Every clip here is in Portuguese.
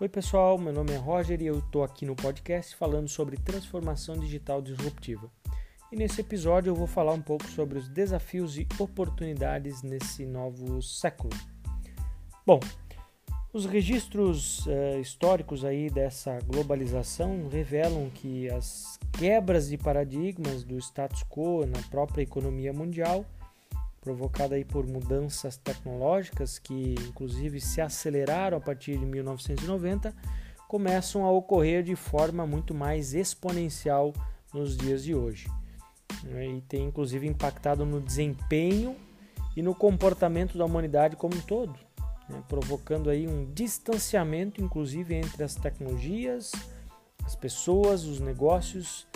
Oi, pessoal, meu nome é Roger e eu estou aqui no podcast falando sobre transformação digital disruptiva. E nesse episódio eu vou falar um pouco sobre os desafios e oportunidades nesse novo século. Bom, os registros uh, históricos aí dessa globalização revelam que as quebras de paradigmas do status quo na própria economia mundial provocada aí por mudanças tecnológicas que inclusive se aceleraram a partir de 1990, começam a ocorrer de forma muito mais exponencial nos dias de hoje. Né? E tem inclusive impactado no desempenho e no comportamento da humanidade como um todo, né? provocando aí um distanciamento inclusive entre as tecnologias, as pessoas, os negócios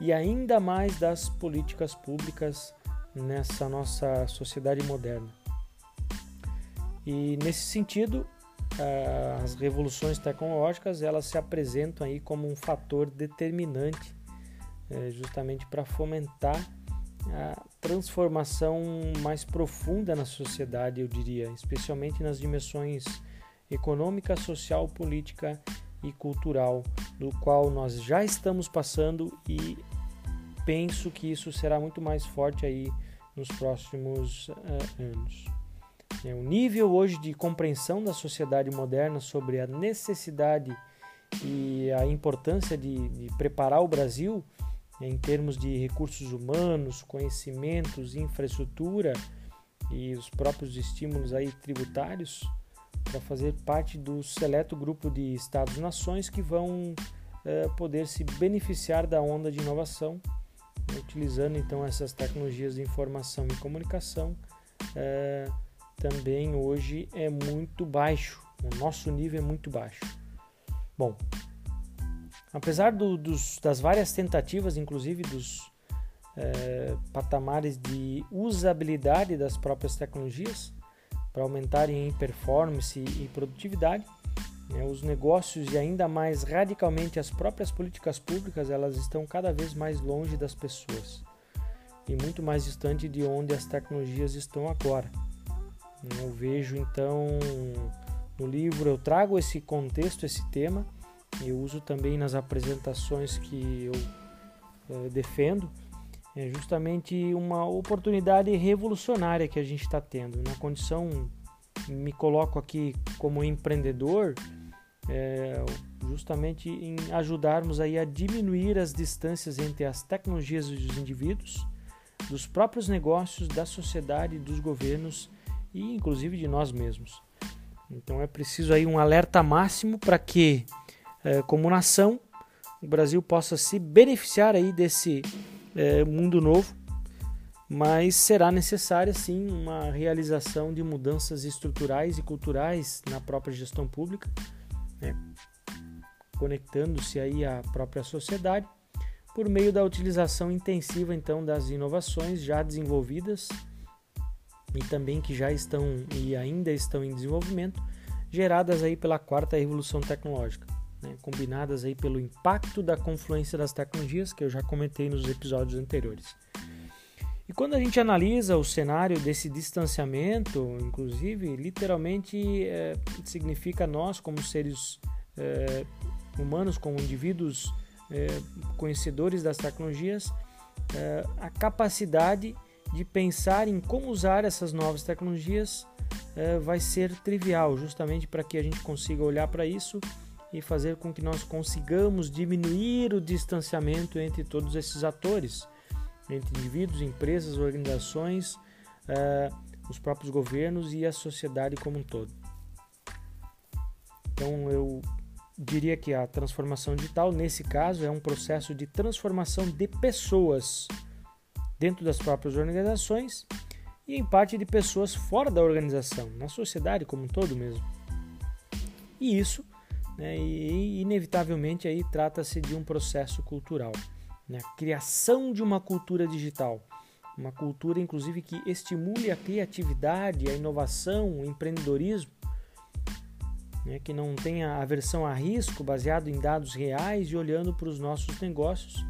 e ainda mais das políticas públicas nessa nossa sociedade moderna. E nesse sentido, as revoluções tecnológicas elas se apresentam aí como um fator determinante é, justamente para fomentar a transformação mais profunda na sociedade, eu diria, especialmente nas dimensões econômica, social, política e cultural, do qual nós já estamos passando e penso que isso será muito mais forte aí nos próximos uh, anos. É, o nível hoje de compreensão da sociedade moderna sobre a necessidade e a importância de, de preparar o Brasil em termos de recursos humanos, conhecimentos, infraestrutura e os próprios estímulos aí tributários para fazer parte do seleto grupo de estados-nações que vão uh, poder se beneficiar da onda de inovação utilizando então essas tecnologias de informação e comunicação, é, também hoje é muito baixo. O nosso nível é muito baixo. Bom, apesar do, dos, das várias tentativas, inclusive dos é, patamares de usabilidade das próprias tecnologias para aumentarem em performance e produtividade, né, os negócios e ainda mais radicalmente as próprias políticas públicas, elas estão cada vez mais longe das pessoas e muito mais distante de onde as tecnologias estão agora. Eu vejo então no livro eu trago esse contexto, esse tema, eu uso também nas apresentações que eu eh, defendo, é justamente uma oportunidade revolucionária que a gente está tendo. Na condição, me coloco aqui como empreendedor, é, justamente em ajudarmos aí a diminuir as distâncias entre as tecnologias dos indivíduos, dos próprios negócios, da sociedade, dos governos e inclusive de nós mesmos. Então é preciso aí um alerta máximo para que, é, como nação, o Brasil possa se beneficiar aí desse é, mundo novo, mas será necessária sim uma realização de mudanças estruturais e culturais na própria gestão pública né, conectando-se aí à própria sociedade por meio da utilização intensiva então das inovações já desenvolvidas e também que já estão e ainda estão em desenvolvimento, geradas aí pela quarta revolução tecnológica, né, combinadas aí pelo impacto da confluência das tecnologias que eu já comentei nos episódios anteriores. E quando a gente analisa o cenário desse distanciamento, inclusive, literalmente é, significa nós, como seres é, humanos, como indivíduos é, conhecedores das tecnologias, é, a capacidade de pensar em como usar essas novas tecnologias é, vai ser trivial, justamente para que a gente consiga olhar para isso e fazer com que nós consigamos diminuir o distanciamento entre todos esses atores entre indivíduos, empresas, organizações, uh, os próprios governos e a sociedade como um todo. Então eu diria que a transformação digital, nesse caso, é um processo de transformação de pessoas dentro das próprias organizações e em parte de pessoas fora da organização, na sociedade como um todo mesmo. E isso, né, inevitavelmente aí trata-se de um processo cultural né? criação de uma cultura digital. Uma cultura, inclusive, que estimule a criatividade, a inovação, o empreendedorismo, né? que não tenha aversão a risco, baseado em dados reais e olhando para os nossos negócios.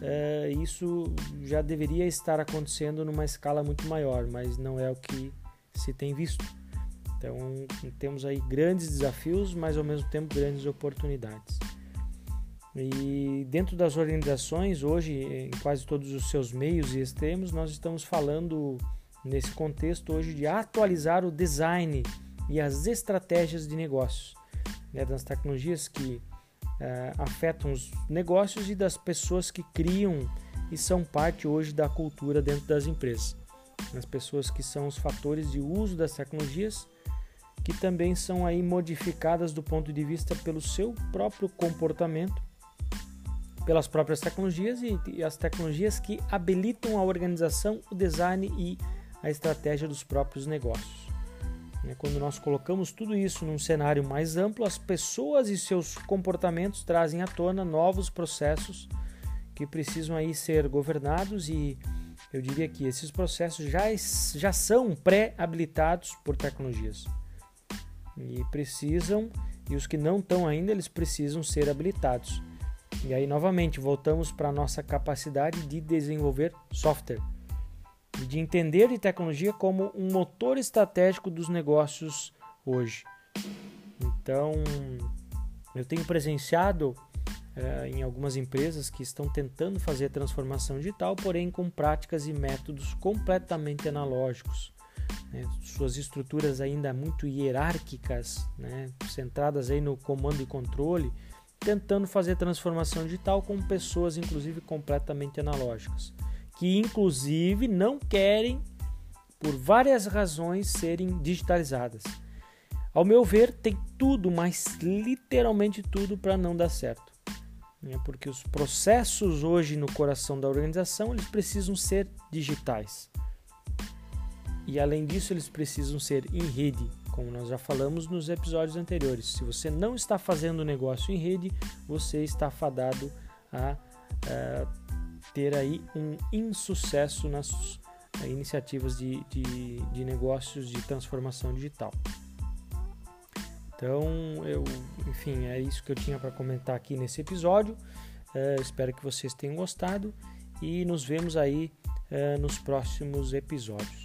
É, isso já deveria estar acontecendo numa escala muito maior, mas não é o que se tem visto. Então temos aí grandes desafios, mas ao mesmo tempo grandes oportunidades. E dentro das organizações, hoje, em quase todos os seus meios e extremos, nós estamos falando nesse contexto hoje de atualizar o design e as estratégias de negócios, né, das tecnologias que uh, afetam os negócios e das pessoas que criam e são parte hoje da cultura dentro das empresas. As pessoas que são os fatores de uso das tecnologias que também são aí modificadas do ponto de vista pelo seu próprio comportamento pelas próprias tecnologias e, e as tecnologias que habilitam a organização, o design e a estratégia dos próprios negócios. Né, quando nós colocamos tudo isso num cenário mais amplo, as pessoas e seus comportamentos trazem à tona novos processos que precisam aí ser governados e eu diria que esses processos já, já são pré-habilitados por tecnologias e precisam e os que não estão ainda eles precisam ser habilitados. E aí, novamente, voltamos para nossa capacidade de desenvolver software e de entender de tecnologia como um motor estratégico dos negócios hoje. Então, eu tenho presenciado eh, em algumas empresas que estão tentando fazer a transformação digital, porém com práticas e métodos completamente analógicos. Né? Suas estruturas ainda muito hierárquicas, né? centradas aí no comando e controle, tentando fazer transformação digital com pessoas, inclusive, completamente analógicas, que inclusive não querem, por várias razões, serem digitalizadas. Ao meu ver, tem tudo, mas literalmente tudo, para não dar certo. Né? Porque os processos hoje no coração da organização eles precisam ser digitais. E além disso, eles precisam ser em rede, como nós já falamos nos episódios anteriores. Se você não está fazendo negócio em rede, você está fadado a, a ter aí um insucesso nas iniciativas de, de, de negócios de transformação digital. Então, eu, enfim, é isso que eu tinha para comentar aqui nesse episódio. É, espero que vocês tenham gostado e nos vemos aí nos próximos episódios.